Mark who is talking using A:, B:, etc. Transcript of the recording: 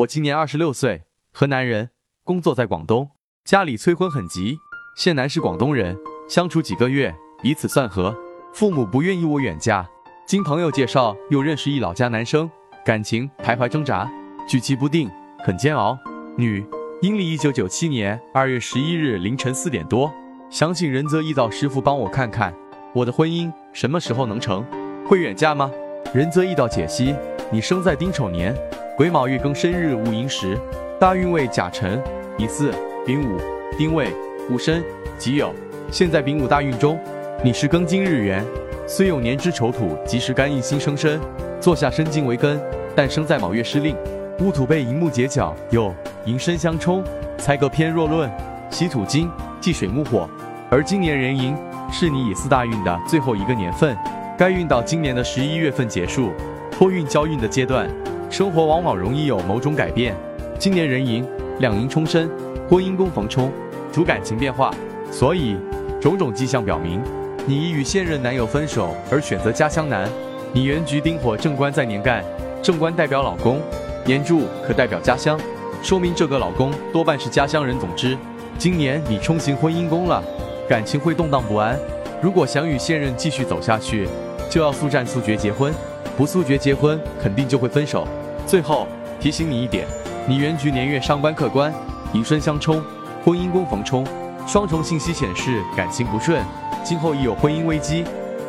A: 我今年二十六岁，河南人，工作在广东，家里催婚很急。现男是广东人，相处几个月，彼此算合，父母不愿意我远嫁。经朋友介绍，又认识一老家男生，感情徘徊挣扎，举棋不定，很煎熬。女，阴历一九九七年二月十一日凌晨四点多，想请仁泽易道师傅帮我看看，我的婚姻什么时候能成？会远嫁吗？仁泽易道解析：你生在丁丑年。癸卯月庚申日戊寅时，大运为甲辰、乙巳、丙午、丁未、戊申、己酉。现在丙午大运中，你是庚金日元，虽有年之丑土及时干印星生身，坐下申金为根，但生在卯月失令，戊土被寅木结角，有寅申相冲，财格偏弱论，喜土金忌水木火。而今年壬寅是你乙巳大运的最后一个年份，该运到今年的十一月份结束，托运交运的阶段。生活往往容易有某种改变。今年壬寅两寅冲身，婚姻宫逢冲，主感情变化，所以种种迹象表明，你已与现任男友分手而选择家乡男。你原局丁火正官在年干，正官代表老公，年柱可代表家乡，说明这个老公多半是家乡人。总之，今年你冲行婚姻宫了，感情会动荡不安。如果想与现任继续走下去，就要速战速决结婚，不速决结婚肯定就会分手。最后提醒你一点，你原局年月上官客官，寅申相冲，婚姻宫逢冲，双重信息显示感情不顺，今后亦有婚姻危机。